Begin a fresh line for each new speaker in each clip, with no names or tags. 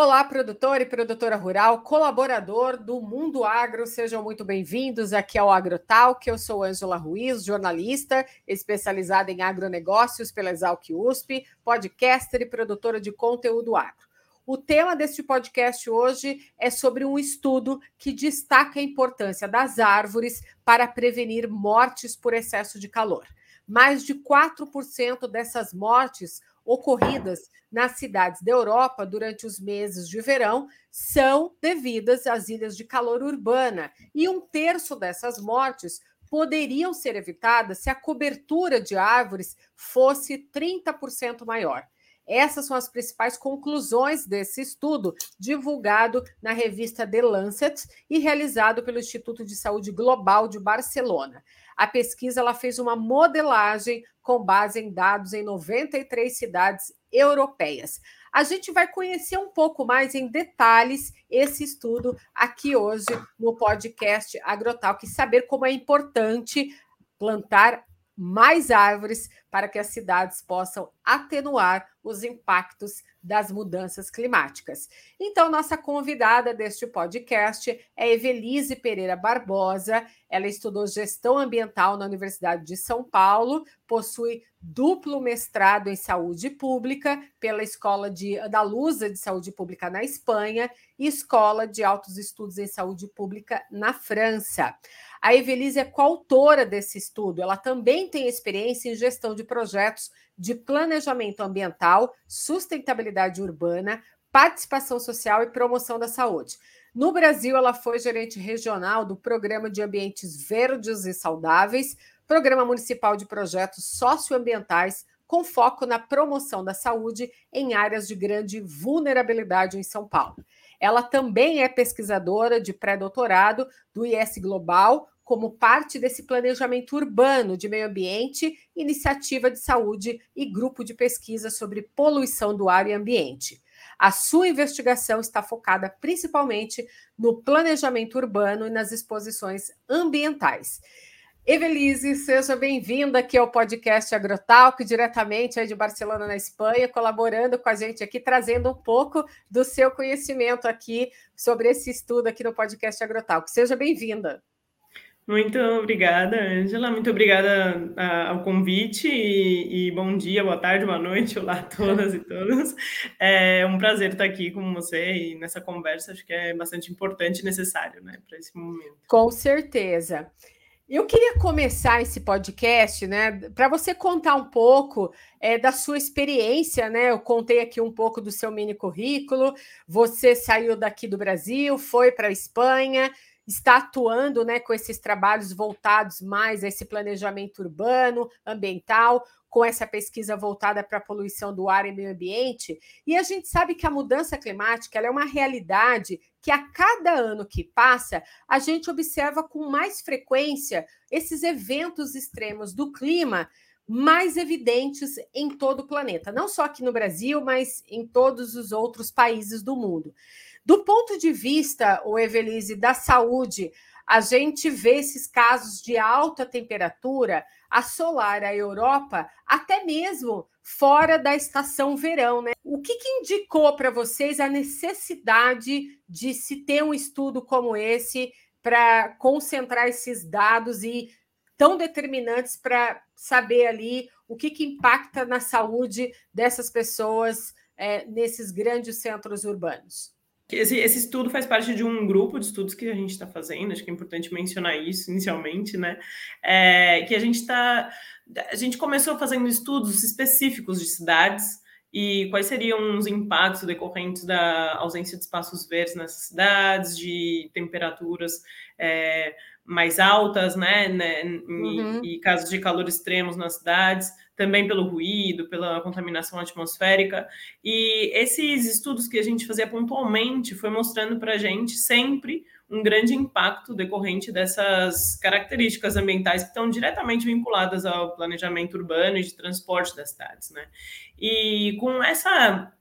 Olá, produtor e produtora rural, colaborador do Mundo Agro, sejam muito bem-vindos aqui ao AgroTalk. Eu sou Ângela Ruiz, jornalista especializada em agronegócios pela Exalc USP, podcaster e produtora de conteúdo agro. O tema deste podcast hoje é sobre um estudo que destaca a importância das árvores para prevenir mortes por excesso de calor. Mais de 4% dessas mortes ocorridas nas cidades da Europa durante os meses de verão são devidas às ilhas de calor urbana, e um terço dessas mortes poderiam ser evitadas se a cobertura de árvores fosse 30% maior. Essas são as principais conclusões desse estudo, divulgado na revista The Lancet e realizado pelo Instituto de Saúde Global de Barcelona. A pesquisa ela fez uma modelagem com base em dados em 93 cidades europeias. A gente vai conhecer um pouco mais em detalhes esse estudo aqui hoje no podcast Agrotalk, saber como é importante plantar mais árvores para que as cidades possam atenuar os impactos das mudanças climáticas. Então, nossa convidada deste podcast é Evelise Pereira Barbosa. Ela estudou gestão ambiental na Universidade de São Paulo, possui duplo mestrado em saúde pública pela Escola de Andaluza de Saúde Pública na Espanha e Escola de Altos Estudos em Saúde Pública na França. A Evelise é coautora desse estudo. Ela também tem experiência em gestão de projetos de planejamento ambiental, sustentabilidade urbana, participação social e promoção da saúde. No Brasil, ela foi gerente regional do Programa de Ambientes Verdes e Saudáveis, Programa Municipal de Projetos Socioambientais, com foco na promoção da saúde em áreas de grande vulnerabilidade em São Paulo. Ela também é pesquisadora de pré-doutorado do IS Global, como parte desse planejamento urbano de meio ambiente, iniciativa de saúde e grupo de pesquisa sobre poluição do ar e ambiente. A sua investigação está focada principalmente no planejamento urbano e nas exposições ambientais. Evelise, seja bem-vinda aqui ao podcast Agrotalk, diretamente de Barcelona, na Espanha, colaborando com a gente aqui, trazendo um pouco do seu conhecimento aqui sobre esse estudo aqui no podcast Agrotalk. Seja bem-vinda.
Muito obrigada, Angela. Muito obrigada ah, ao convite e, e, bom dia, boa tarde, boa noite, olá a todas e todos. É um prazer estar aqui com você e nessa conversa. Acho que é bastante importante e necessário, né, para esse momento.
Com certeza. Eu queria começar esse podcast, né, para você contar um pouco é, da sua experiência, né? Eu contei aqui um pouco do seu mini currículo. Você saiu daqui do Brasil, foi para a Espanha, está atuando né, com esses trabalhos voltados mais a esse planejamento urbano, ambiental, com essa pesquisa voltada para a poluição do ar e meio ambiente. E a gente sabe que a mudança climática é uma realidade que a cada ano que passa, a gente observa com mais frequência esses eventos extremos do clima mais evidentes em todo o planeta, não só aqui no Brasil, mas em todos os outros países do mundo. Do ponto de vista, o Evelise, da saúde, a gente vê esses casos de alta temperatura assolar a Europa, até mesmo fora da estação verão, né? O que, que indicou para vocês a necessidade de se ter um estudo como esse para concentrar esses dados e tão determinantes para saber ali o que, que impacta na saúde dessas pessoas é, nesses grandes centros urbanos?
Esse, esse, estudo faz parte de um grupo de estudos que a gente está fazendo, acho que é importante mencionar isso inicialmente, né? É, que a gente está. A gente começou fazendo estudos específicos de cidades e quais seriam os impactos decorrentes da ausência de espaços verdes nessas cidades, de temperaturas é, mais altas, né? né uhum. e, e casos de calor extremos nas cidades também pelo ruído, pela contaminação atmosférica. E esses estudos que a gente fazia pontualmente foi mostrando para a gente sempre um grande impacto decorrente dessas características ambientais que estão diretamente vinculadas ao planejamento urbano e de transporte das cidades, né? E com essa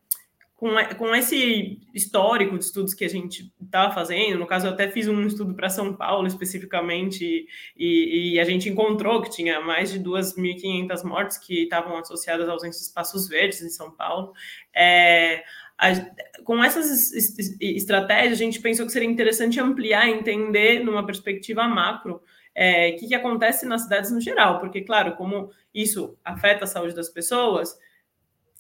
com, com esse histórico de estudos que a gente estava fazendo, no caso eu até fiz um estudo para São Paulo especificamente, e, e, a gente encontrou que tinha mais de 2.500 mortes que estavam associadas de espaços verdes em São Paulo. É, a, com essas estratégias, a gente pensou que seria interessante ampliar, entender numa perspectiva macro, é, o que, que acontece nas cidades no geral, porque, claro, como isso afeta a saúde das pessoas,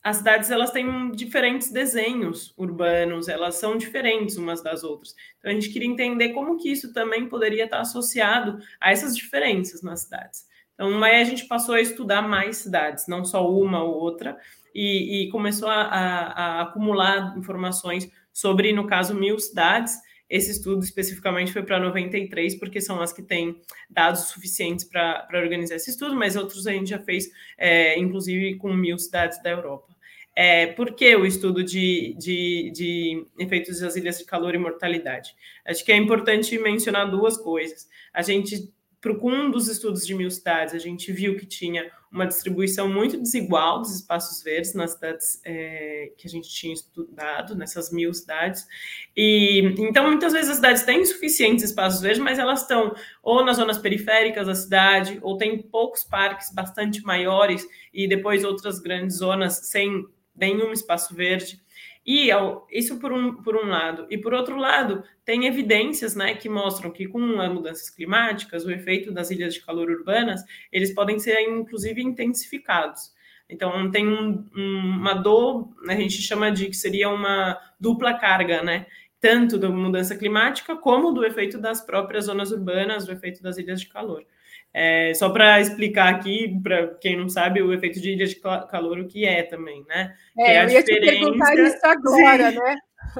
as cidades elas têm diferentes desenhos urbanos, elas são diferentes umas das outras. Então a gente queria entender como que isso também poderia estar associado a essas diferenças nas cidades. Então aí a gente passou a estudar mais cidades, não só uma ou outra, e, e começou a, a, a acumular informações sobre, no caso, mil cidades. Esse estudo especificamente foi para 93, porque são as que têm dados suficientes para organizar esse estudo, mas outros a gente já fez, é, inclusive, com mil cidades da Europa. É, por que o estudo de, de, de, efeitos das ilhas de calor e mortalidade? Acho que é importante mencionar duas coisas. A gente, com um dos estudos de mil cidades, a gente viu que tinha uma distribuição muito desigual dos espaços verdes nas cidades é, que a gente tinha estudado, nessas mil cidades. E então, muitas vezes as cidades têm suficientes espaços verdes, mas elas estão ou nas zonas periféricas da cidade, ou tem poucos parques bastante maiores, e depois outras grandes zonas sem nenhum espaço verde. E isso por um, por um lado. E por outro lado, tem evidências né, que mostram que com as mudanças climáticas, o efeito das ilhas de calor urbanas, eles podem ser inclusive intensificados. Então tem um, um, uma dor, a gente chama de que seria uma dupla carga, né? Tanto da mudança climática como do efeito das próprias zonas urbanas, do efeito das ilhas de calor. É, só para explicar aqui, para quem não sabe, o efeito de ilha de calor, o que é também, né?
É,
é
eu ia te perguntar isso agora, Sim. né?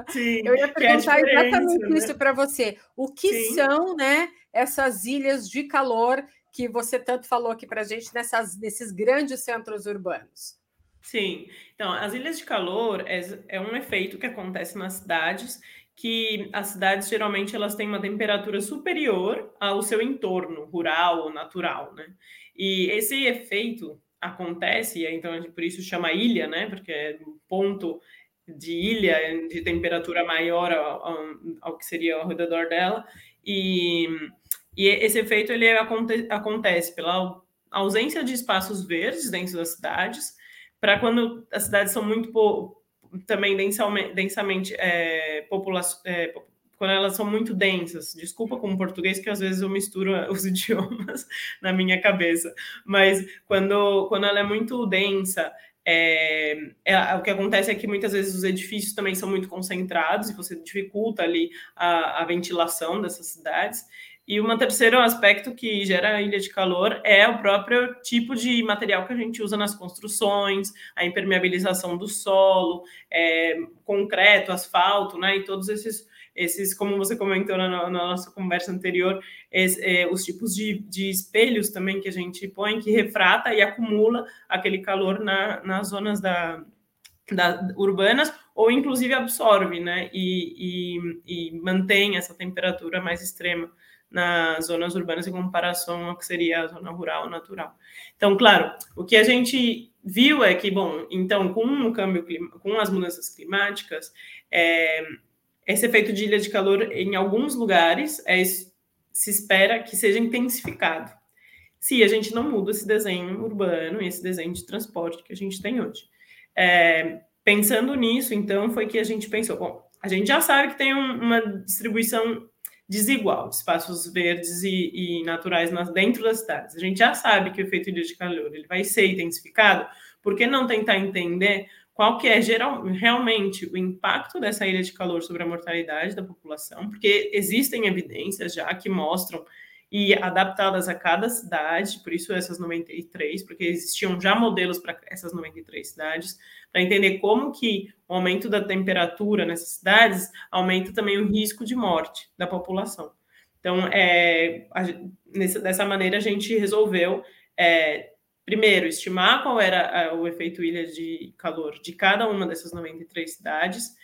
Sim, eu ia perguntar é exatamente né? isso para você. O que Sim. são né, essas ilhas de calor que você tanto falou aqui para a gente nessas, nesses grandes centros urbanos?
Sim, então as ilhas de calor é, é um efeito que acontece nas cidades que as cidades geralmente elas têm uma temperatura superior ao seu entorno rural ou natural, né? E esse efeito acontece, então por isso chama ilha, né? Porque é um ponto de ilha de temperatura maior ao, ao, que seria ao redor dela e, e esse efeito ele aconte, acontece pela ausência de espaços verdes dentro das cidades para quando as cidades são muito também densamente, densamente é, é, quando elas são muito densas. Desculpa com o português, que às vezes eu misturo os idiomas na minha cabeça, mas quando, quando ela é muito densa, é, é, o que acontece é que muitas vezes os edifícios também são muito concentrados e você dificulta ali a, a ventilação dessas cidades. E um terceiro aspecto que gera ilha de calor é o próprio tipo de material que a gente usa nas construções, a impermeabilização do solo, é, concreto, asfalto, né? E todos esses, esses como você comentou na, na nossa conversa anterior, esse, é, os tipos de, de, espelhos também que a gente põe, que refrata e acumula aquele calor na, nas zonas da, da, urbanas, ou inclusive absorve, né? E, e, e mantém essa temperatura mais extrema nas zonas urbanas em comparação ao que seria a zona rural natural. Então, claro, o que a gente viu é que, bom, então, com o câmbio com as mudanças climáticas, é, esse efeito de ilha de calor em alguns lugares é, se espera que seja intensificado. Se a gente não muda esse desenho urbano e esse desenho de transporte que a gente tem hoje. É, pensando nisso, então, foi que a gente pensou, bom, a gente já sabe que tem um, uma distribuição desigual de espaços verdes e, e naturais nas, dentro das cidades. A gente já sabe que o efeito de calor ele vai ser intensificado, por que não tentar entender qual que é geral, realmente o impacto dessa ilha de calor sobre a mortalidade da população? Porque existem evidências já que mostram e adaptadas a cada cidade, por isso essas 93, porque existiam já modelos para essas 93 cidades, para entender como que o aumento da temperatura nessas cidades aumenta também o risco de morte da população. Então, é, a, nessa, dessa maneira, a gente resolveu, é, primeiro, estimar qual era a, o efeito ilha de calor de cada uma dessas 93 cidades.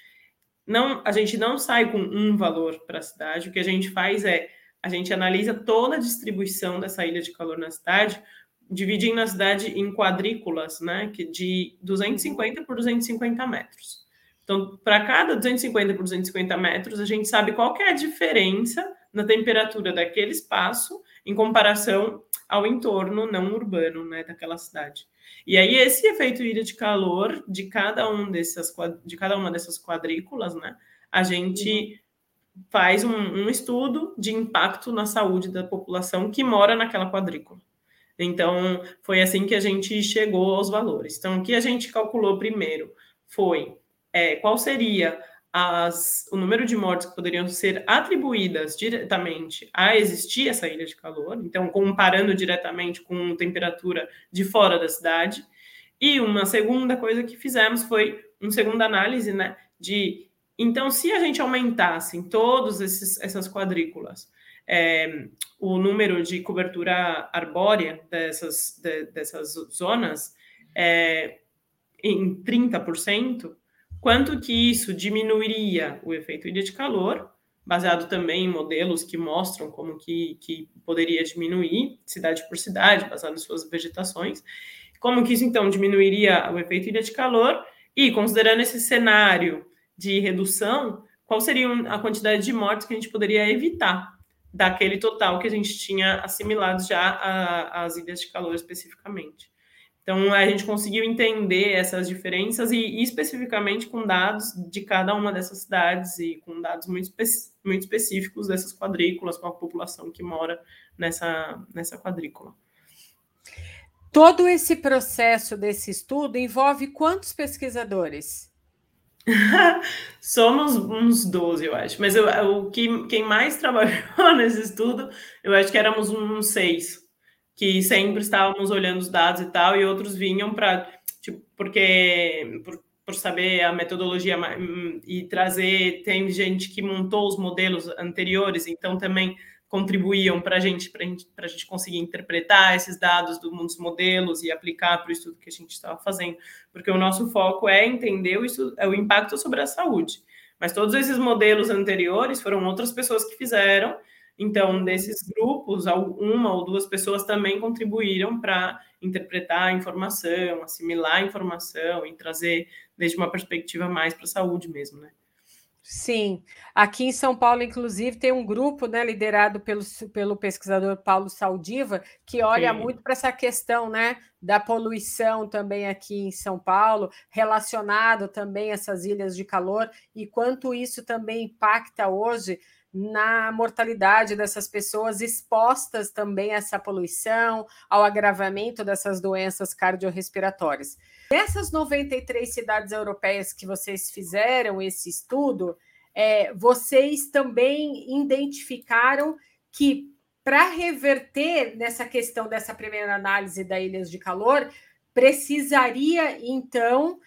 Não, a gente não sai com um valor para a cidade, o que a gente faz é a gente analisa toda a distribuição dessa ilha de calor na cidade, dividindo a cidade em quadrículas, né, que de 250 por 250 metros. Então, para cada 250 por 250 metros, a gente sabe qual é a diferença na temperatura daquele espaço em comparação ao entorno não urbano né, daquela cidade. E aí esse efeito ilha de calor de cada um dessas de cada uma dessas quadrículas, né, a gente uhum. Faz um, um estudo de impacto na saúde da população que mora naquela quadrícula. Então, foi assim que a gente chegou aos valores. Então, o que a gente calculou primeiro foi é, qual seria as, o número de mortes que poderiam ser atribuídas diretamente a existir essa ilha de calor, então comparando diretamente com temperatura de fora da cidade. E uma segunda coisa que fizemos foi uma segunda análise, né, de então se a gente aumentasse em todas essas quadrículas é, o número de cobertura arbórea dessas, de, dessas zonas é, em 30%, quanto que isso diminuiria o efeito ilha de calor, baseado também em modelos que mostram como que, que poderia diminuir cidade por cidade, baseado em suas vegetações, como que isso então diminuiria o efeito ilha de calor e considerando esse cenário de redução, qual seria a quantidade de mortes que a gente poderia evitar daquele total que a gente tinha assimilado já às ilhas de calor especificamente. Então, a gente conseguiu entender essas diferenças e, especificamente com dados de cada uma dessas cidades e com dados muito, espe muito específicos dessas quadrículas, com a população que mora nessa, nessa quadrícula.
Todo esse processo desse estudo envolve quantos pesquisadores?
Somos uns 12, eu acho. Mas eu, o que, quem mais trabalhou nesse estudo, eu acho que éramos uns seis que sempre estávamos olhando os dados e tal, e outros vinham para, tipo, porque por, por, saber a metodologia hum, e trazer, tem gente que montou os modelos anteriores, então também contribuíam para gente, a gente, a gente conseguir interpretar esses dados dos modelos e aplicar para o estudo que a gente estava fazendo, porque o nosso foco é entender o, estudo, é o impacto sobre a saúde. Mas todos esses modelos anteriores foram outras pessoas que fizeram, então, desses grupos, uma ou duas pessoas também contribuíram para interpretar a informação, assimilar a informação e trazer desde uma perspectiva mais para a saúde mesmo, né?
Sim, aqui em São Paulo, inclusive, tem um grupo né, liderado pelo, pelo pesquisador Paulo Saldiva, que olha Sim. muito para essa questão né, da poluição também aqui em São Paulo, relacionado também a essas ilhas de calor, e quanto isso também impacta hoje na mortalidade dessas pessoas expostas também a essa poluição, ao agravamento dessas doenças cardiorrespiratórias. Nessas 93 cidades europeias que vocês fizeram esse estudo, é, vocês também identificaram que para reverter nessa questão dessa primeira análise da ilhas de calor, precisaria então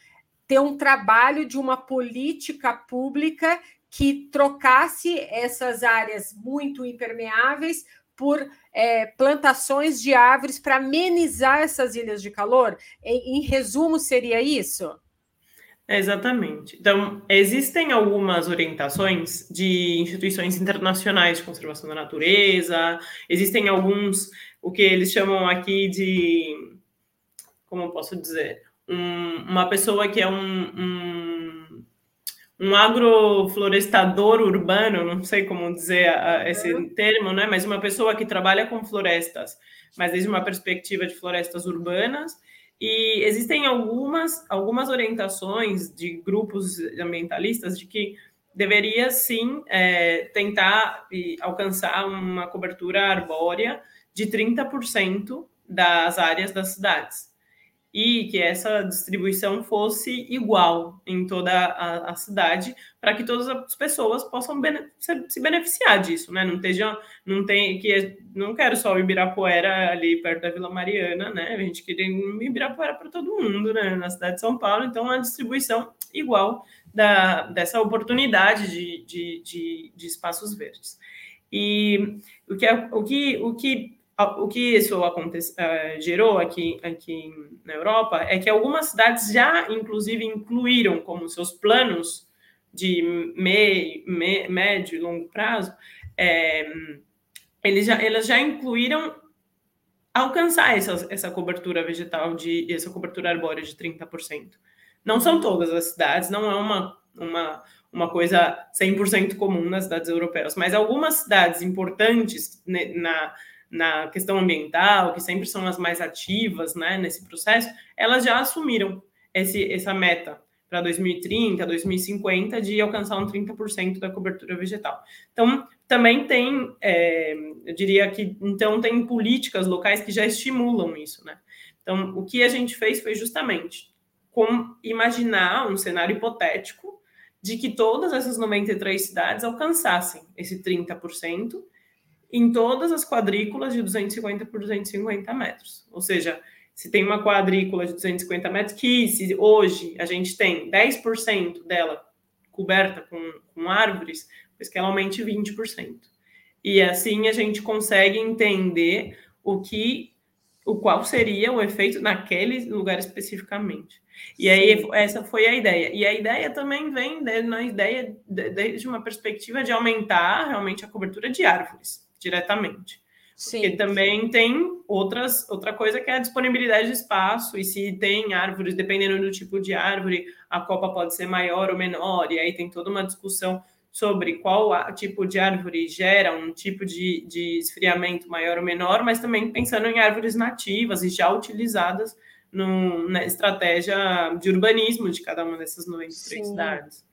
ter um trabalho de uma política pública que trocasse essas áreas muito impermeáveis por é, plantações de árvores para amenizar essas ilhas de calor? Em, em resumo, seria isso?
exatamente. Então, existem algumas orientações de instituições internacionais de conservação da natureza, existem alguns, o que eles chamam aqui de, como eu posso dizer, um, uma pessoa que é um, um um agroflorestador urbano, não sei como dizer a, esse uhum. termo, né? Mas uma pessoa que trabalha com florestas, mas desde uma perspectiva de florestas urbanas. E existem algumas, algumas orientações de grupos ambientalistas de que deveria sim é, tentar alcançar uma cobertura arbórea de 30% das áreas das cidades e que essa distribuição fosse igual em toda a, a cidade, para que todas as pessoas possam bene se beneficiar disso, né? Não esteja, não tem que não quero só o Ibirapuera ali perto da Vila Mariana, né? A gente queria Ibirapuera para todo mundo, né? Na cidade de São Paulo, então a distribuição igual da, dessa oportunidade de, de, de, de espaços verdes. E o que, é, o que, o que o que isso acontece, uh, gerou aqui, aqui na Europa é que algumas cidades já, inclusive, incluíram como seus planos de me, me, médio e longo prazo, é, eles, já, eles já incluíram alcançar essa, essa cobertura vegetal, de essa cobertura arbórea de 30%. Não são todas as cidades, não é uma, uma, uma coisa 100% comum nas cidades europeias, mas algumas cidades importantes né, na na questão ambiental, que sempre são as mais ativas né, nesse processo, elas já assumiram esse, essa meta para 2030, 2050, de alcançar um 30% da cobertura vegetal. Então, também tem, é, eu diria que, então, tem políticas locais que já estimulam isso, né? Então, o que a gente fez foi justamente como imaginar um cenário hipotético de que todas essas 93 cidades alcançassem esse 30% em todas as quadrículas de 250 por 250 metros. Ou seja, se tem uma quadrícula de 250 metros, que se hoje a gente tem 10% dela coberta com, com árvores, pois que ela aumente 20%. E assim a gente consegue entender o que o qual seria o efeito naquele lugar especificamente. E aí essa foi a ideia. E a ideia também vem de, na ideia desde de uma perspectiva de aumentar realmente a cobertura de árvores diretamente. Sim. Porque também tem outras, outra coisa que é a disponibilidade de espaço, e se tem árvores, dependendo do tipo de árvore, a copa pode ser maior ou menor, e aí tem toda uma discussão sobre qual tipo de árvore gera um tipo de, de esfriamento maior ou menor, mas também pensando em árvores nativas e já utilizadas no, na estratégia de urbanismo de cada uma dessas 93 Sim. cidades.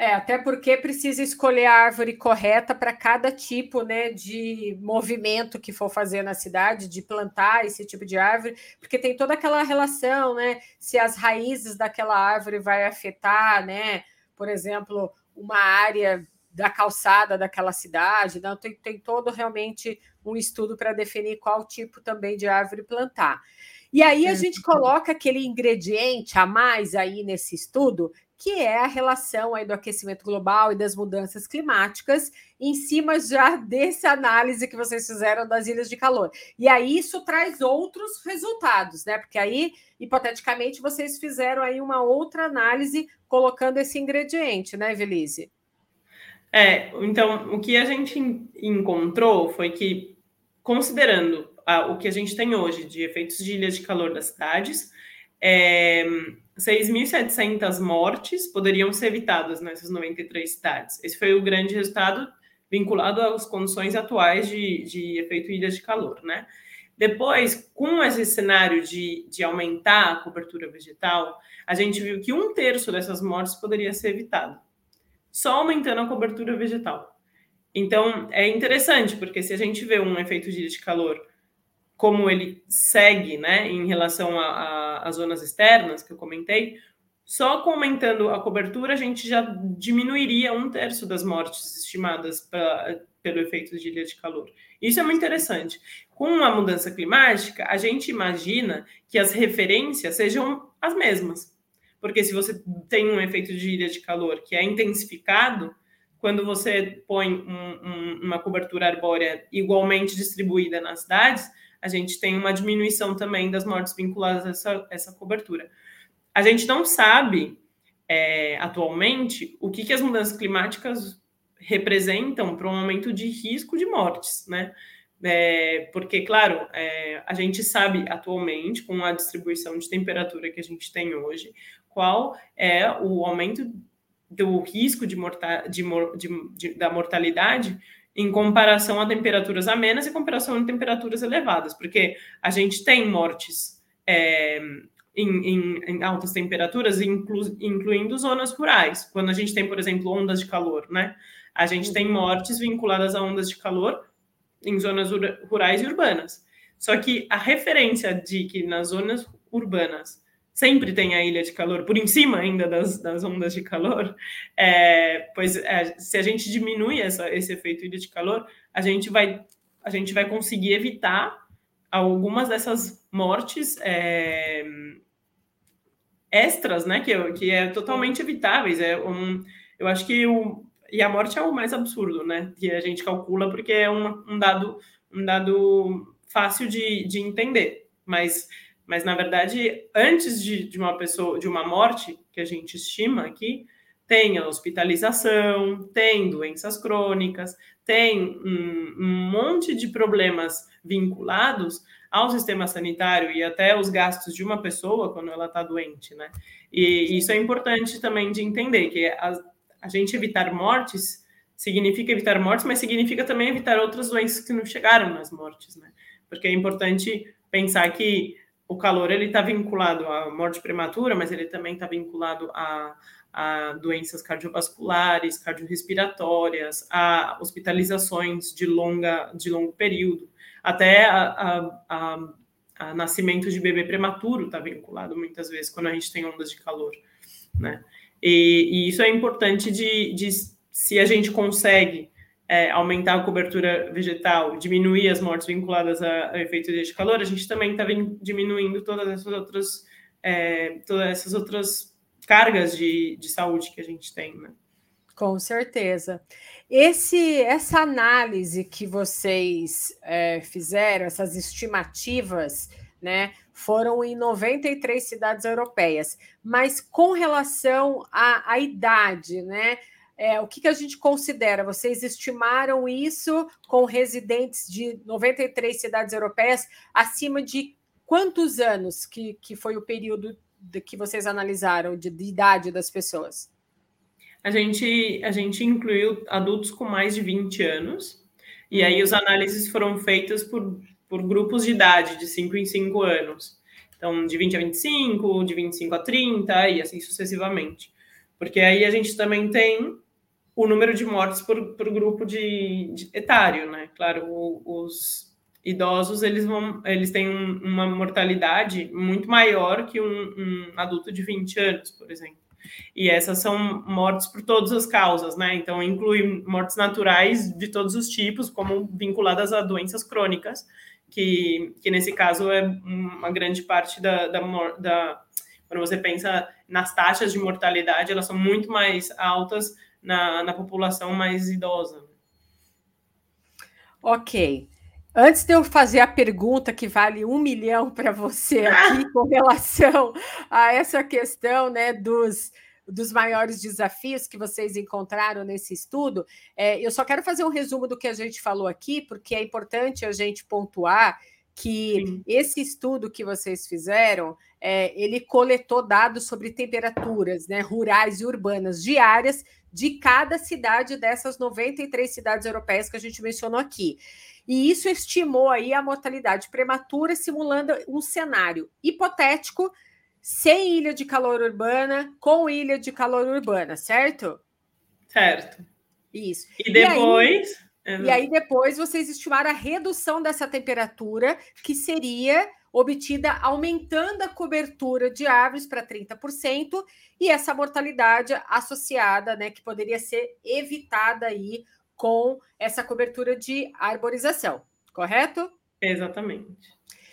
É, até porque precisa escolher a árvore correta para cada tipo né, de movimento que for fazer na cidade, de plantar esse tipo de árvore, porque tem toda aquela relação, né? Se as raízes daquela árvore vai afetar, né? Por exemplo, uma área da calçada daquela cidade, não tem, tem todo realmente um estudo para definir qual tipo também de árvore plantar. E aí a gente coloca aquele ingrediente a mais aí nesse estudo, que é a relação aí do aquecimento global e das mudanças climáticas, em cima já dessa análise que vocês fizeram das ilhas de calor. E aí isso traz outros resultados, né? Porque aí, hipoteticamente, vocês fizeram aí uma outra análise colocando esse ingrediente, né, Velise?
É, então, o que a gente encontrou foi que, considerando a, o que a gente tem hoje de efeitos de ilhas de calor das cidades, é, 6.700 mortes poderiam ser evitadas nessas 93 cidades. Esse foi o grande resultado vinculado às condições atuais de, de efeito ilhas de calor, né? Depois, com esse cenário de, de aumentar a cobertura vegetal, a gente viu que um terço dessas mortes poderia ser evitado, só aumentando a cobertura vegetal. Então, é interessante, porque se a gente vê um efeito de ilha de calor como ele segue né, em relação às zonas externas que eu comentei, só aumentando a cobertura, a gente já diminuiria um terço das mortes estimadas pra, pelo efeito de ilha de calor. Isso é muito interessante. Com a mudança climática, a gente imagina que as referências sejam as mesmas. Porque se você tem um efeito de ilha de calor que é intensificado, quando você põe um, um, uma cobertura arbórea igualmente distribuída nas cidades, a gente tem uma diminuição também das mortes vinculadas a essa, essa cobertura. A gente não sabe é, atualmente o que, que as mudanças climáticas representam para um aumento de risco de mortes, né? É, porque, claro, é, a gente sabe atualmente, com a distribuição de temperatura que a gente tem hoje, qual é o aumento do risco de, morta de, de, de da mortalidade em comparação a temperaturas amenas e comparação a temperaturas elevadas, porque a gente tem mortes é, em, em, em, altas temperaturas, inclu, incluindo zonas rurais. Quando a gente tem, por exemplo, ondas de calor, né? A gente tem uhum. mortes vinculadas a ondas de calor em zonas rurais e urbanas. Só que a referência de que nas zonas urbanas sempre tem a ilha de calor, por em cima ainda das, das ondas de calor, é, pois é, se a gente diminui essa, esse efeito ilha de calor, a gente vai, a gente vai conseguir evitar algumas dessas mortes é, extras, né, que, que é totalmente evitáveis. É um, eu acho que o, e a morte é o mais absurdo, né, que a gente calcula porque é um, um dado um dado fácil de, de entender, mas mas na verdade, antes de, de uma pessoa, de uma morte que a gente estima aqui, tem a hospitalização, tem doenças crônicas, tem um, um, monte de problemas vinculados ao sistema sanitário e até os gastos de uma pessoa quando ela está doente, né? E isso é importante também de entender, que a, a gente evitar mortes significa evitar mortes, mas significa também evitar outras doenças que não chegaram nas mortes, né? Porque é importante pensar que o calor ele está vinculado à morte prematura, mas ele também está vinculado a, a, doenças cardiovasculares, cardiorrespiratórias, a hospitalizações de longa de longo período, até a, a, a nascimento de bebê prematuro está vinculado muitas vezes quando a gente tem ondas de calor, né? E, e isso é importante de, de se a gente consegue é, aumentar a cobertura vegetal, diminuir as mortes vinculadas a, a efeito de calor, a gente também está diminuindo todas essas outras é, todas essas outras cargas de, de saúde que a gente tem, né?
Com certeza. Esse, essa análise que vocês é, fizeram, essas estimativas, né, foram em 93 cidades europeias. Mas com relação à, à idade, né, é, o que, que a gente considera? Vocês estimaram isso com residentes de 93 cidades europeias acima de quantos anos que, que foi o período de, que vocês analisaram de, de idade das pessoas?
A gente, a gente incluiu adultos com mais de 20 anos, e aí as análises foram feitas por, por grupos de idade, de 5 em 5 anos. Então, de 20 a 25, de 25 a 30, e assim sucessivamente. Porque aí a gente também tem o número de mortes por, por grupo de, de etário, né? Claro, o, os idosos eles vão, eles têm um, uma mortalidade muito maior que um, um, adulto de 20 anos, por exemplo. E essas são mortes por todas as causas, né? Então inclui mortes naturais de todos os tipos, como vinculadas a doenças crônicas, que, que nesse caso é uma grande parte da, da, da quando você pensa nas taxas de mortalidade, elas são muito mais altas na, na população mais idosa.
Ok. Antes de eu fazer a pergunta que vale um milhão para você aqui com relação a essa questão né, dos, dos maiores desafios que vocês encontraram nesse estudo, é, eu só quero fazer um resumo do que a gente falou aqui, porque é importante a gente pontuar que Sim. esse estudo que vocês fizeram, é, ele coletou dados sobre temperaturas né, rurais e urbanas diárias de cada cidade dessas 93 cidades europeias que a gente mencionou aqui. E isso estimou aí a mortalidade prematura, simulando um cenário hipotético sem ilha de calor urbana, com ilha de calor urbana, certo?
Certo.
Isso.
E depois.
E aí, e aí depois vocês estimaram a redução dessa temperatura, que seria obtida aumentando a cobertura de árvores para 30% e essa mortalidade associada, né, que poderia ser evitada aí com essa cobertura de arborização, correto?
Exatamente.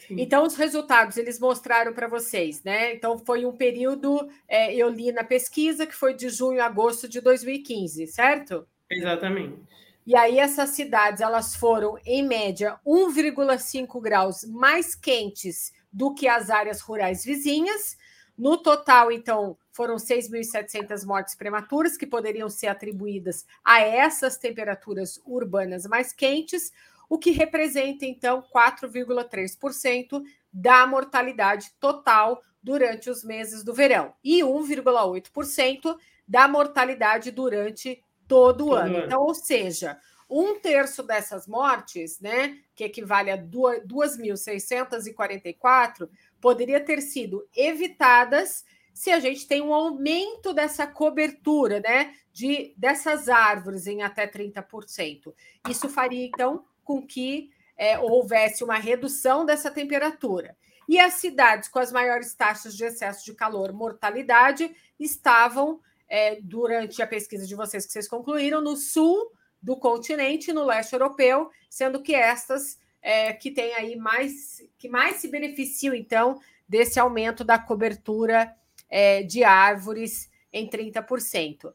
Sim. Então, os resultados eles mostraram para vocês, né? Então, foi um período, é, eu li na pesquisa, que foi de junho a agosto de 2015, certo?
Exatamente.
E aí essas cidades elas foram em média 1,5 graus mais quentes do que as áreas rurais vizinhas. No total, então, foram 6.700 mortes prematuras que poderiam ser atribuídas a essas temperaturas urbanas mais quentes, o que representa então 4,3% da mortalidade total durante os meses do verão e 1,8% da mortalidade durante todo o ano. Então, ou seja, um terço dessas mortes, né, que equivale a 2.644, poderia ter sido evitadas se a gente tem um aumento dessa cobertura, né, de dessas árvores em até 30%. Isso faria então com que é, houvesse uma redução dessa temperatura. E as cidades com as maiores taxas de excesso de calor, mortalidade, estavam é, durante a pesquisa de vocês que vocês concluíram, no sul do continente, no leste europeu, sendo que estas é, que têm aí mais, que mais se beneficiam, então, desse aumento da cobertura é, de árvores em 30%.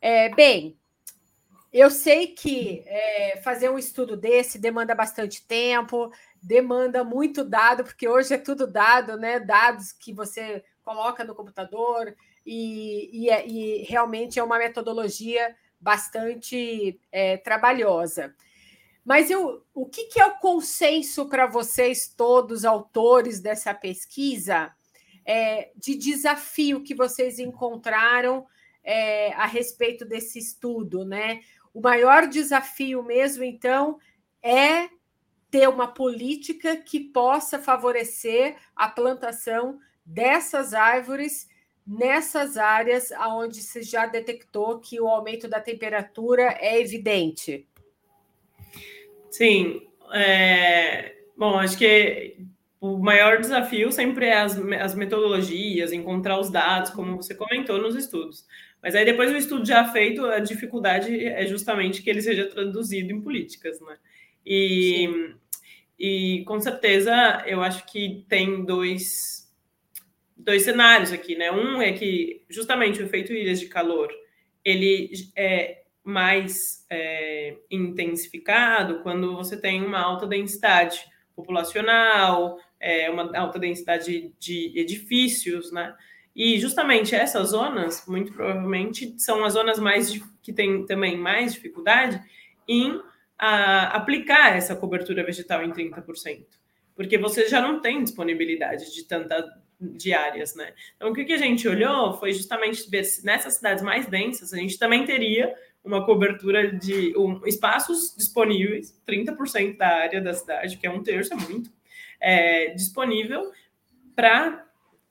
É, bem, eu sei que é, fazer um estudo desse demanda bastante tempo, demanda muito dado, porque hoje é tudo dado, né? Dados que você coloca no computador, e, e, é, e realmente é uma metodologia bastante é, trabalhosa. Mas eu, o que, que é o consenso para vocês, todos autores dessa pesquisa, é, de desafio que vocês encontraram é, a respeito desse estudo, né? O maior desafio mesmo, então, é ter uma política que possa favorecer a plantação dessas árvores nessas áreas onde se já detectou que o aumento da temperatura é evidente.
Sim. É... Bom, acho que o maior desafio sempre é as, as metodologias, encontrar os dados, como você comentou nos estudos. Mas aí depois do estudo já feito, a dificuldade é justamente que ele seja traduzido em políticas, né? E, e com certeza eu acho que tem dois, dois cenários aqui, né? Um é que justamente o efeito ilhas de calor ele é mais é, intensificado quando você tem uma alta densidade populacional, é, uma alta densidade de edifícios, né? E justamente essas zonas, muito provavelmente, são as zonas mais que têm também mais dificuldade em a, aplicar essa cobertura vegetal em 30%, porque você já não tem disponibilidade de tanta de áreas, né? Então, o que, que a gente olhou foi justamente ver se nessas cidades mais densas a gente também teria uma cobertura de um, espaços disponíveis, 30% da área da cidade, que é um terço, é muito, é, disponível para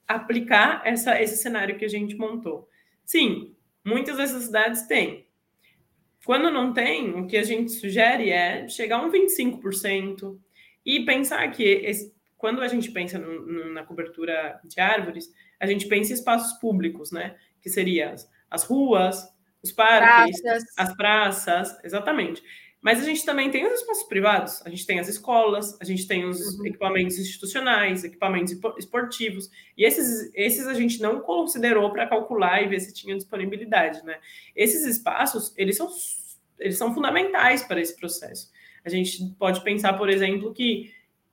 aplicar essa, esse cenário que a gente montou. Sim, muitas dessas cidades têm. Quando não tem, o que a gente sugere é chegar a um 25% e pensar que esse, quando a gente pensa no, na cobertura de árvores, a gente pensa em espaços públicos, né? Que seriam as, as ruas, os parques, praças. as praças, exatamente. Mas a gente também tem os espaços privados, a gente tem as escolas, a gente tem os uhum. equipamentos institucionais, equipamentos esportivos, e esses, esses a gente não considerou para calcular e ver se tinha disponibilidade, né? Esses espaços, eles são, eles são fundamentais para esse processo. A gente pode pensar, por exemplo, que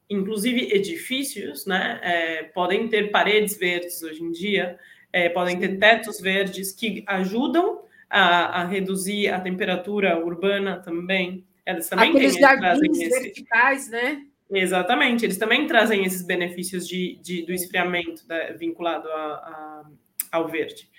inclusive edifícios, né, é, podem ter paredes verdes hoje em dia, é, podem ter tetos verdes que ajudam a, a reduzir a temperatura urbana também. Elas também
Aqueles têm, jardins esse... verticais, né?
Exatamente, eles também trazem esses benefícios de, de do esfriamento da, vinculado a, a, ao verde.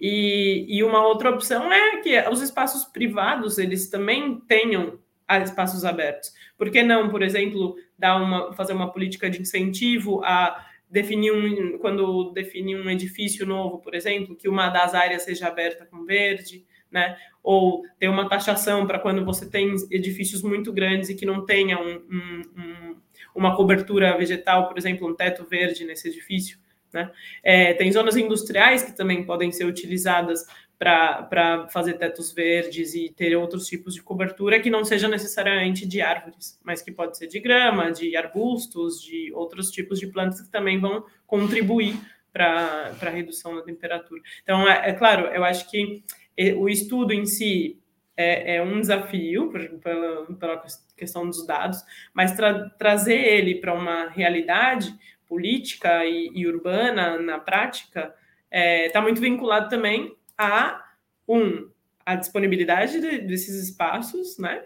E, e, uma outra opção é que os espaços privados eles também tenham espaços abertos. Por que não, por exemplo, dar uma, fazer uma política de incentivo a definir um, quando definir um edifício novo, por exemplo, que uma das áreas seja aberta com verde, né? Ou ter uma taxação para quando você tem edifícios muito grandes e que não tenha um, um, um, uma cobertura vegetal, por exemplo, um teto verde nesse edifício. Né? É, tem zonas industriais que também podem ser utilizadas para fazer tetos verdes e ter outros tipos de cobertura que não seja necessariamente de árvores, mas que pode ser de grama, de arbustos, de outros tipos de plantas que também vão contribuir para a redução da temperatura. Então, é, é, claro, eu acho que o estudo em si é, é um desafio pela, pela, questão dos dados, mas tra trazer ele para uma realidade política e, e urbana na prática está é, tá muito vinculado também a, um, a disponibilidade de, desses espaços, né?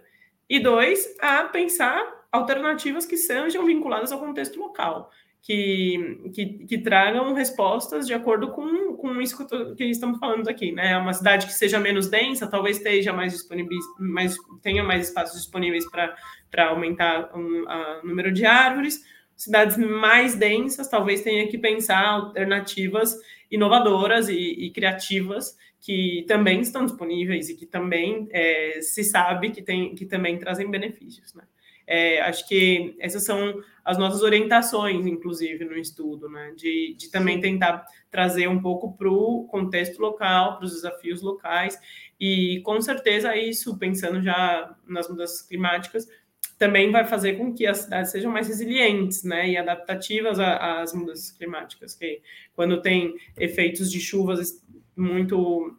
E dois, a pensar alternativas que sejam vinculadas ao contexto local, que, que, que tragam respostas de acordo com, com isso que, que estamos falando aqui, né? Uma cidade que seja menos densa, talvez esteja mais disponível, mais, tenha mais espaços disponíveis para aumentar o um, número de árvores. Cidades mais densas, talvez tenha que pensar alternativas inovadoras e, e criativas que também estão disponíveis e que também é, se sabe que, tem, que também trazem benefícios. Né? É, acho que essas são as nossas orientações, inclusive, no estudo, né? de, de também tentar trazer um pouco para o contexto local, para os desafios locais, e com certeza isso, pensando já nas mudanças climáticas, também vai fazer com que as cidades sejam mais resilientes né, e adaptativas às mudanças climáticas, que quando tem efeitos de chuvas muito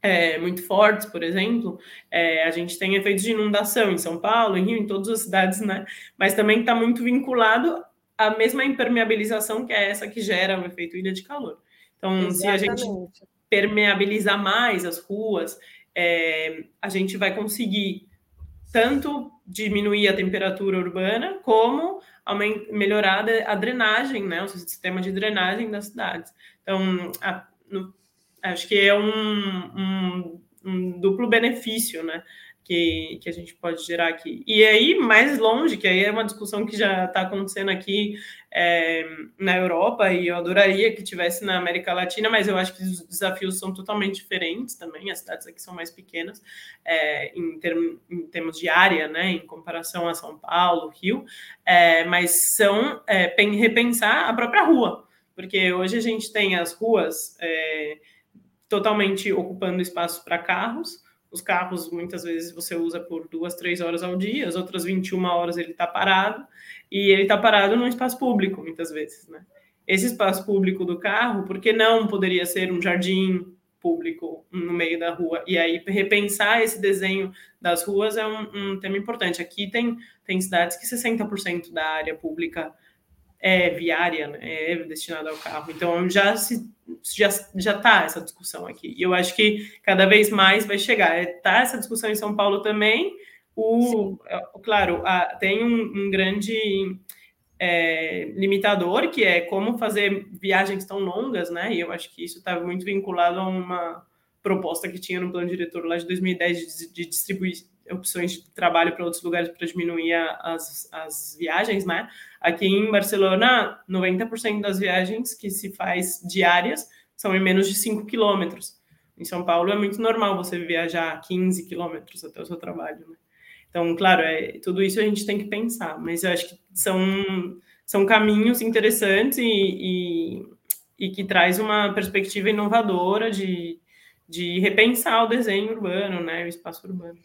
é, muito fortes, por exemplo, é, a gente tem efeitos de inundação em São Paulo, em Rio, em todas as cidades, né? Mas também está muito vinculado à mesma impermeabilização que é essa que gera o efeito ilha de calor. Então, Exatamente. se a gente permeabilizar mais as ruas, é, a gente vai conseguir tanto diminuir a temperatura urbana, como melhorar a drenagem, né, o sistema de drenagem das cidades. Então, a, no, acho que é um, um, um, duplo benefício, né? Que, que a gente pode gerar aqui. E aí, mais longe, que aí é uma discussão que já está acontecendo aqui é, na Europa, e eu adoraria que tivesse na América Latina, mas eu acho que os desafios são totalmente diferentes também, as cidades aqui são mais pequenas é, em, term, em, termos de área, né, em comparação a São Paulo, Rio, é, mas são é, repensar a própria rua, porque hoje a gente tem as ruas é, totalmente ocupando espaço para carros, os carros, muitas vezes, você usa por duas, três horas ao dia, as outras 21 horas ele está parado, e ele está parado num espaço público, muitas vezes, né? Esse espaço público do carro, por que não poderia ser um jardim público no meio da rua? E aí, repensar esse desenho das ruas é um, um tema importante. Aqui tem, tem cidades que 60% da área pública é viária, né, é destinada ao carro. Então já se já já está essa discussão aqui. E eu acho que cada vez mais vai chegar. Está essa discussão em São Paulo também. O, é, claro, a, tem um, um grande é, limitador que é como fazer viagens tão longas, né? E eu acho que isso está muito vinculado a uma proposta que tinha no plano diretor lá de 2010 de, de distribuir opções de trabalho para outros lugares para diminuir as, as viagens, né? Aqui em Barcelona, 90% das viagens que se faz diárias são em menos de 5 quilômetros. Em São Paulo é muito normal você viajar 15 quilômetros até o seu trabalho, né? Então, claro, é, tudo isso a gente tem que pensar, mas eu acho que são, são caminhos interessantes e, e, e que traz uma perspectiva inovadora de, de repensar o desenho urbano, né, o espaço urbano.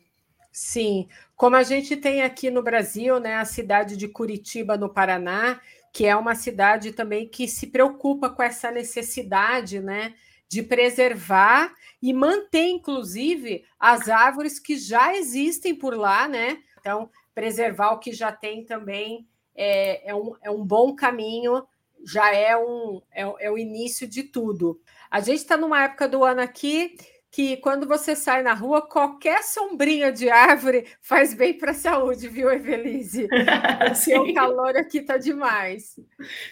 Sim, como a gente tem aqui no Brasil, né, a cidade de Curitiba, no Paraná, que é uma cidade também que se preocupa com essa necessidade, né, de preservar e manter, inclusive, as árvores que já existem por lá, né? Então, preservar o que já tem também é, é, um, é um bom caminho, já é, um, é, é o início de tudo. A gente está numa época do ano aqui que quando você sai na rua, qualquer sombrinha de árvore faz bem para a saúde, viu, Evelise? Porque o calor aqui está demais.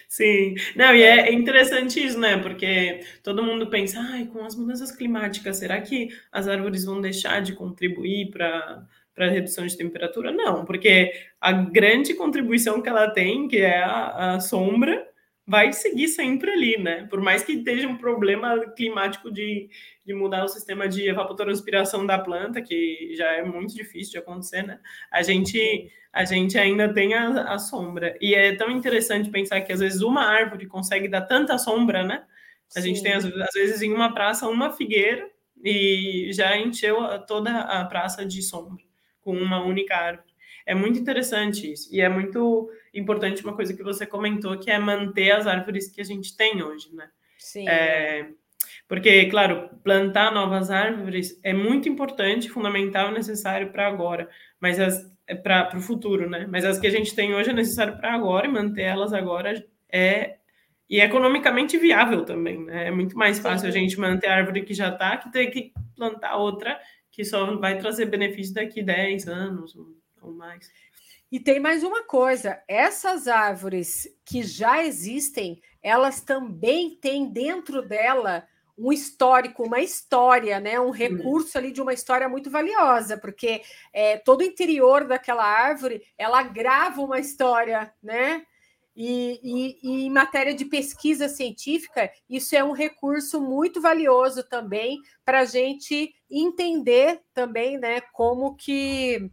Sim, não, e é interessante isso, né? Porque todo mundo pensa, ai, com as mudanças climáticas, será que as árvores vão deixar de contribuir para para a redução de temperatura? Não, porque a grande contribuição que ela tem, que é a, a sombra, vai seguir sempre ali, né? Por mais que esteja um problema climático de, de mudar o sistema de evapotranspiração da planta, que já é muito difícil de acontecer, né? A gente, a gente ainda tem a, a sombra. E é tão interessante pensar que às vezes uma árvore consegue dar tanta sombra, né? A Sim. gente tem, às, às vezes, em uma praça, uma figueira e já encheu toda a praça de sombra com uma única árvore. É muito interessante isso. E é muito importante uma coisa que você comentou, que é manter as árvores que a gente tem hoje, né?
Sim.
É, porque, claro, plantar novas árvores é muito importante, fundamental, necessário para agora, mas as é para o futuro, né? Mas as que a gente tem hoje é necessário para agora e manter elas agora é e é economicamente viável também, né? É muito mais fácil Sim. a gente manter a árvore que já está que ter que plantar outra que só vai trazer benefício daqui 10 anos ou mais.
E tem mais uma coisa: essas árvores que já existem, elas também têm dentro dela um histórico, uma história, né? um recurso ali de uma história muito valiosa, porque é, todo o interior daquela árvore ela grava uma história, né? E, e, e, em matéria de pesquisa científica, isso é um recurso muito valioso também para a gente entender também né, como que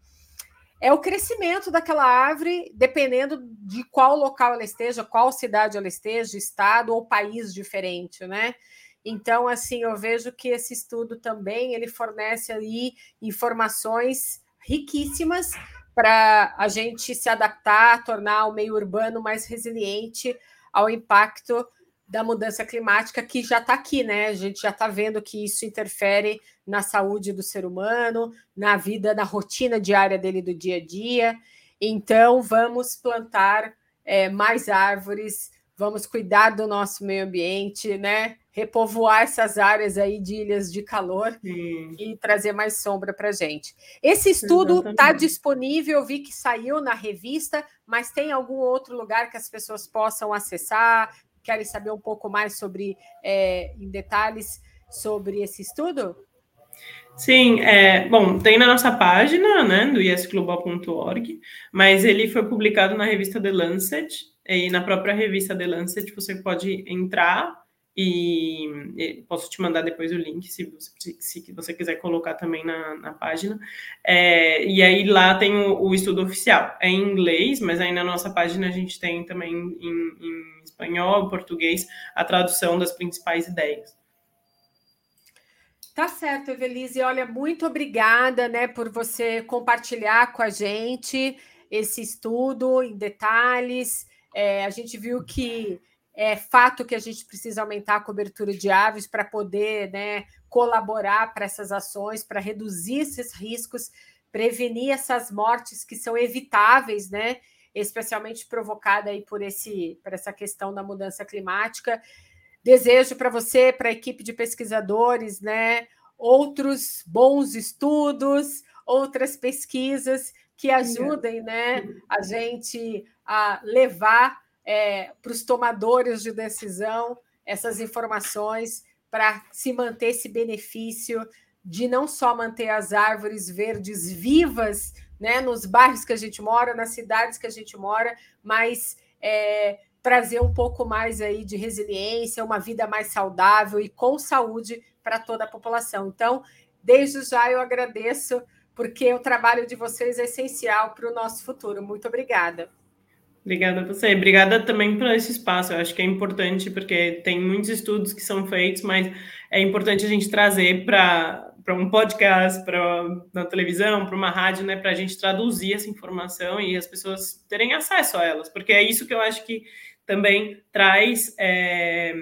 é o crescimento daquela árvore, dependendo de qual local ela esteja, qual cidade ela esteja, estado ou país diferente, né? Então, assim, eu vejo que esse estudo também ele fornece aí informações riquíssimas para a gente se adaptar, tornar o meio urbano mais resiliente ao impacto da mudança climática que já está aqui, né? A gente já está vendo que isso interfere na saúde do ser humano, na vida, na rotina diária dele do dia a dia. Então, vamos plantar é, mais árvores, vamos cuidar do nosso meio ambiente, né? Repovoar essas áreas aí de ilhas de calor Sim. e trazer mais sombra para gente. Esse estudo está disponível, eu vi que saiu na revista, mas tem algum outro lugar que as pessoas possam acessar, querem saber um pouco mais sobre, é, em detalhes, sobre esse estudo?
Sim, é, bom, tem na nossa página, né, do isglobal.org, mas ele foi publicado na revista The Lancet, e na própria revista The Lancet você pode entrar e, posso te mandar depois o link, se você, se você quiser colocar também na, na página. É, e aí lá tem o, o, estudo oficial, é em inglês, mas aí na nossa página a gente tem também em, em espanhol, português, a tradução das principais ideias.
Tá certo, Evelise. Olha, muito obrigada, né, por você compartilhar com a gente esse estudo em detalhes. É, a gente viu que é fato que a gente precisa aumentar a cobertura de aves para poder, né, colaborar para essas ações, para reduzir esses riscos, prevenir essas mortes que são evitáveis, né, especialmente provocada aí por esse, por essa questão da mudança climática. Desejo para você, para a equipe de pesquisadores, né, outros bons estudos, outras pesquisas que ajudem né, a gente a levar é, para os tomadores de decisão essas informações para se manter esse benefício de não só manter as árvores verdes vivas né, nos bairros que a gente mora, nas cidades que a gente mora, mas é, trazer um pouco mais aí de resiliência, uma vida mais saudável e com saúde para toda a população. Então, desde já eu agradeço, porque o trabalho de vocês é essencial para o nosso futuro. Muito obrigada.
Obrigada a você. Obrigada também por esse espaço. Eu acho que é importante, porque tem muitos estudos que são feitos, mas é importante a gente trazer para um podcast, para na televisão, para uma rádio, né, para a gente traduzir essa informação e as pessoas terem acesso a elas, porque é isso que eu acho que também traz, é,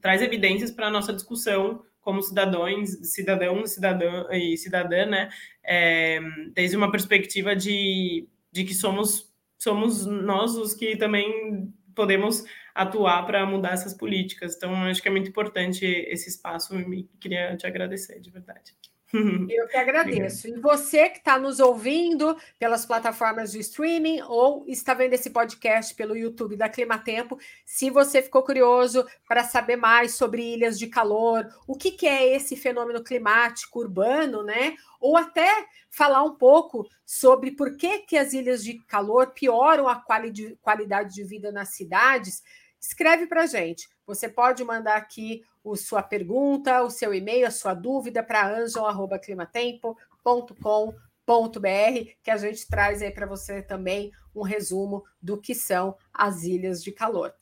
traz evidências para a nossa discussão como cidadãos, cidadão, cidadã e cidadã, né? É, desde uma perspectiva de, de que somos, somos nós os que também podemos atuar para mudar essas políticas. Então, acho que é muito importante esse espaço e queria te agradecer, de verdade.
Eu que agradeço. E você que está nos ouvindo pelas plataformas de streaming ou está vendo esse podcast pelo YouTube da Climatempo, se você ficou curioso para saber mais sobre ilhas de calor, o que, que é esse fenômeno climático urbano, né? Ou até falar um pouco sobre por que, que as ilhas de calor pioram a quali qualidade de vida nas cidades, escreve para gente. Você pode mandar aqui a sua pergunta, o seu e-mail, a sua dúvida para angel.climatempo.com.br, que a gente traz aí para você também um resumo do que são as ilhas de calor.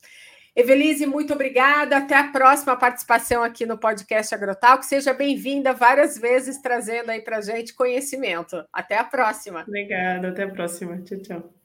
Evelise, muito obrigada. Até a próxima participação aqui no podcast Agrotal. Que seja bem-vinda várias vezes, trazendo aí para gente conhecimento. Até a próxima.
Obrigada, até a próxima. Tchau, tchau.